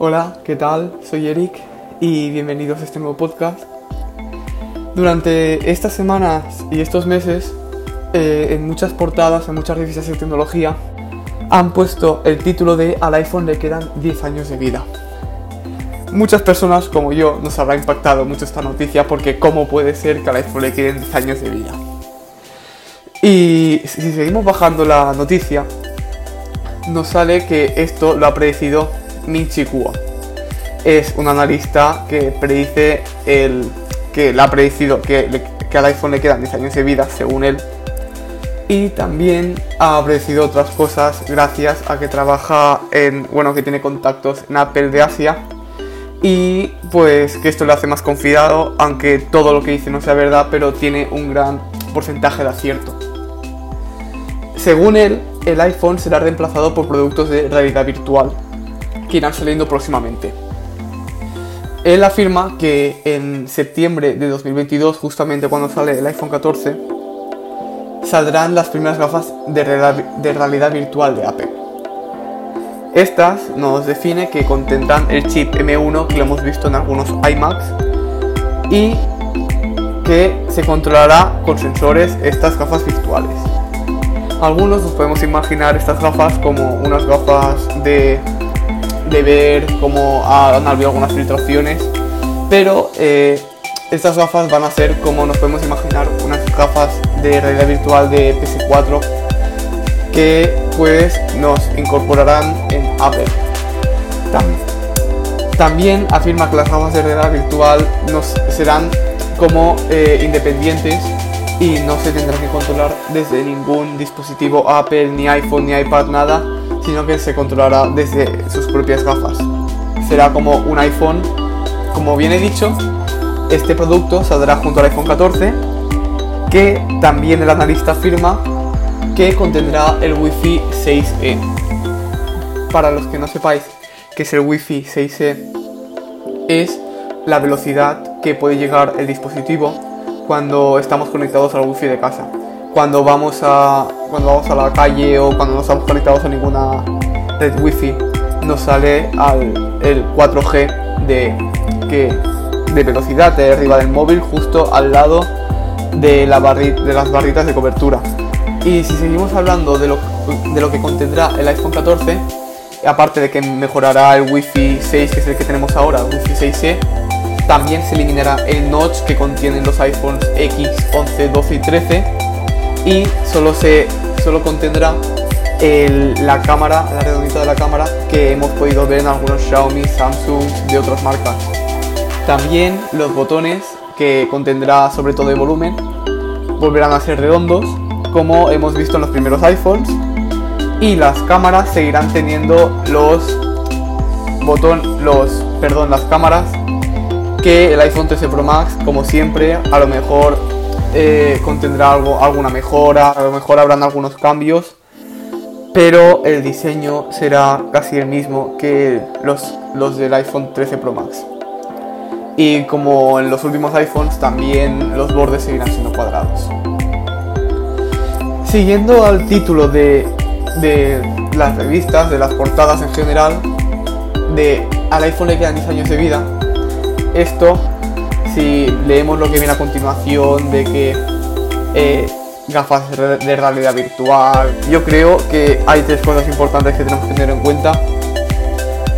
Hola, ¿qué tal? Soy Eric y bienvenidos a este nuevo podcast. Durante estas semanas y estos meses, eh, en muchas portadas, en muchas revistas de tecnología, han puesto el título de Al iPhone le quedan 10 años de vida. Muchas personas como yo nos habrá impactado mucho esta noticia porque cómo puede ser que al iPhone le queden 10 años de vida. Y si seguimos bajando la noticia, nos sale que esto lo ha predecido Minchi Kuo. Es un analista que predice el que ha que, que al iPhone le quedan 10 años de vida, según él. Y también ha predecido otras cosas gracias a que trabaja en, bueno, que tiene contactos en Apple de Asia. Y pues que esto le hace más confiado, aunque todo lo que dice no sea verdad, pero tiene un gran porcentaje de acierto. Según él, el iPhone será reemplazado por productos de realidad virtual, que irán saliendo próximamente. Él afirma que en septiembre de 2022, justamente cuando sale el iPhone 14, saldrán las primeras gafas de realidad, virtual de Apple. Estas nos define que contendrán el chip M1 que lo hemos visto en algunos iMacs y que se controlará con sensores estas gafas virtuales. Algunos nos podemos imaginar estas gafas como unas gafas de, de ver cómo han habido algunas filtraciones, pero eh, estas gafas van a ser como nos podemos imaginar unas gafas de realidad virtual de PS4 que pues nos incorporarán en Apple. También afirma que las gafas de realidad virtual nos serán como eh, independientes y no se tendrá que controlar desde ningún dispositivo Apple, ni iPhone, ni iPad, nada, sino que se controlará desde sus propias gafas. Será como un iPhone, como bien he dicho, este producto saldrá junto al iPhone 14, que también el analista afirma que contendrá el Wi-Fi 6E. Para los que no sepáis qué es el Wi-Fi 6E, es la velocidad que puede llegar el dispositivo cuando estamos conectados al wifi de casa. Cuando vamos a, cuando vamos a la calle o cuando no estamos conectados a ninguna red wifi, nos sale al, el 4G de, que, de velocidad de arriba del móvil, justo al lado de, la de las barritas de cobertura. Y si seguimos hablando de lo, de lo que contendrá el iPhone 14, aparte de que mejorará el Wi-Fi 6, que es el que tenemos ahora, el Wi-Fi 6E, también se eliminará el notch que contienen los iPhones X, 11, 12 y 13 y solo, se, solo contendrá la cámara, la redondita de la cámara que hemos podido ver en algunos Xiaomi, Samsung de otras marcas. También los botones que contendrá sobre todo el volumen volverán a ser redondos como hemos visto en los primeros iPhones y las cámaras seguirán teniendo los botón los perdón las cámaras que el iPhone 13 Pro Max, como siempre, a lo mejor eh, contendrá algo, alguna mejora, a lo mejor habrán algunos cambios, pero el diseño será casi el mismo que los, los del iPhone 13 Pro Max. Y como en los últimos iPhones, también los bordes seguirán siendo cuadrados. Siguiendo al título de, de las revistas, de las portadas en general, de al iPhone le quedan 10 años de vida, esto, si leemos lo que viene a continuación de que eh, gafas de realidad virtual, yo creo que hay tres cosas importantes que tenemos que tener en cuenta,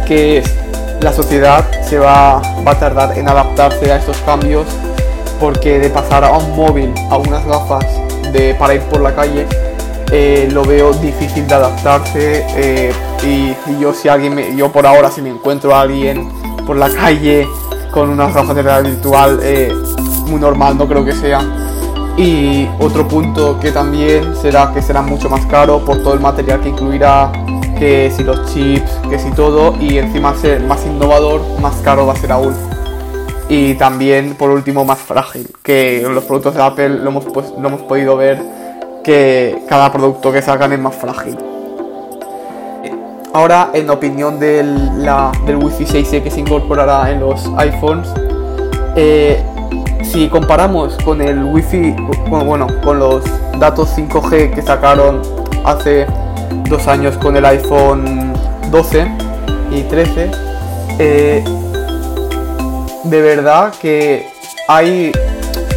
que es la sociedad se va, a tardar en adaptarse a estos cambios porque de pasar a un móvil a unas gafas de, para ir por la calle eh, lo veo difícil de adaptarse eh, y, yo si alguien yo por ahora si me encuentro a alguien por la calle con unas gafas de realidad virtual eh, muy normal, no creo que sea. Y otro punto que también será que será mucho más caro por todo el material que incluirá, que si los chips, que si todo, y encima ser más innovador, más caro va a ser aún. Y también, por último, más frágil, que los productos de Apple lo hemos, pues, lo hemos podido ver que cada producto que sacan es más frágil. Ahora, en opinión del, la, Wi-Fi 6E que se incorporará en los iPhones, eh, si comparamos con el Wi-Fi, bueno, con los datos 5G que sacaron hace dos años con el iPhone 12 y 13, Eh, de verdad que hay,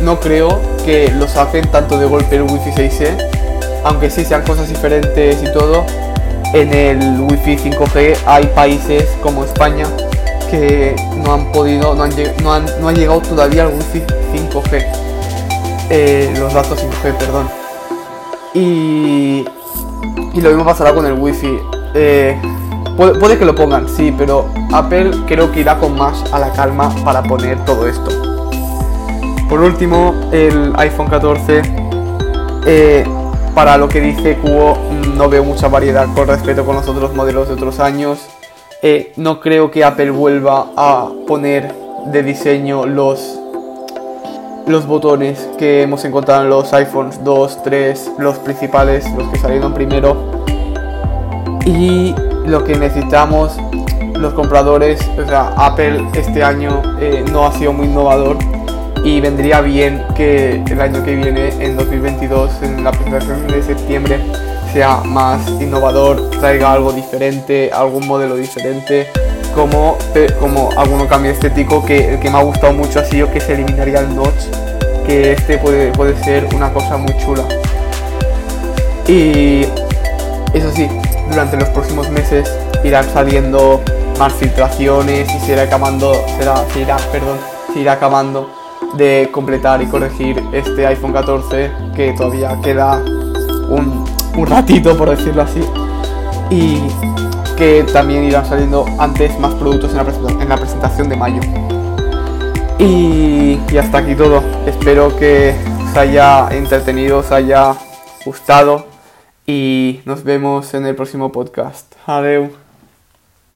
no creo que los hacen tanto de golpe el Wi-Fi 6E, aunque sí sean cosas diferentes y todo. En el Wi-Fi 5G hay países como España que no han podido, no han, no han, llegado todavía al Wi-Fi 5G, eh, los datos 5G, perdón. Y, y lo mismo pasará con el Wi-Fi. Eh, puede, que lo pongan, sí, pero Apple creo que irá con más a la calma para poner todo esto. Por último, el iPhone 14. Eh, para lo que dice Cubo, no veo mucha variedad con respecto con los otros modelos de otros años. Eh, no creo que Apple vuelva a poner de diseño los, los botones que hemos encontrado en los iPhones 2, 3, los principales, los que salieron primero. Y lo que necesitamos los compradores, o sea, Apple este año eh, no ha sido muy innovador y vendría bien que el año que viene, en 2022, en la presentación de septiembre, sea más innovador, traiga algo diferente, algún modelo diferente, como, como algún cambio estético que el que me ha gustado mucho ha sido que se eliminaría el notch, que este puede, puede ser una cosa muy chula. Y eso sí, durante los próximos meses irán saliendo más filtraciones y se irá acabando, será, se irá, perdón, se irá acabando de completar y corregir este iPhone 14 que todavía queda un un ratito, por decirlo así. Y que también irán saliendo antes más productos en la, en la presentación de mayo. Y, y hasta aquí todo. Espero que os haya entretenido, os haya gustado. Y nos vemos en el próximo podcast. Adiós.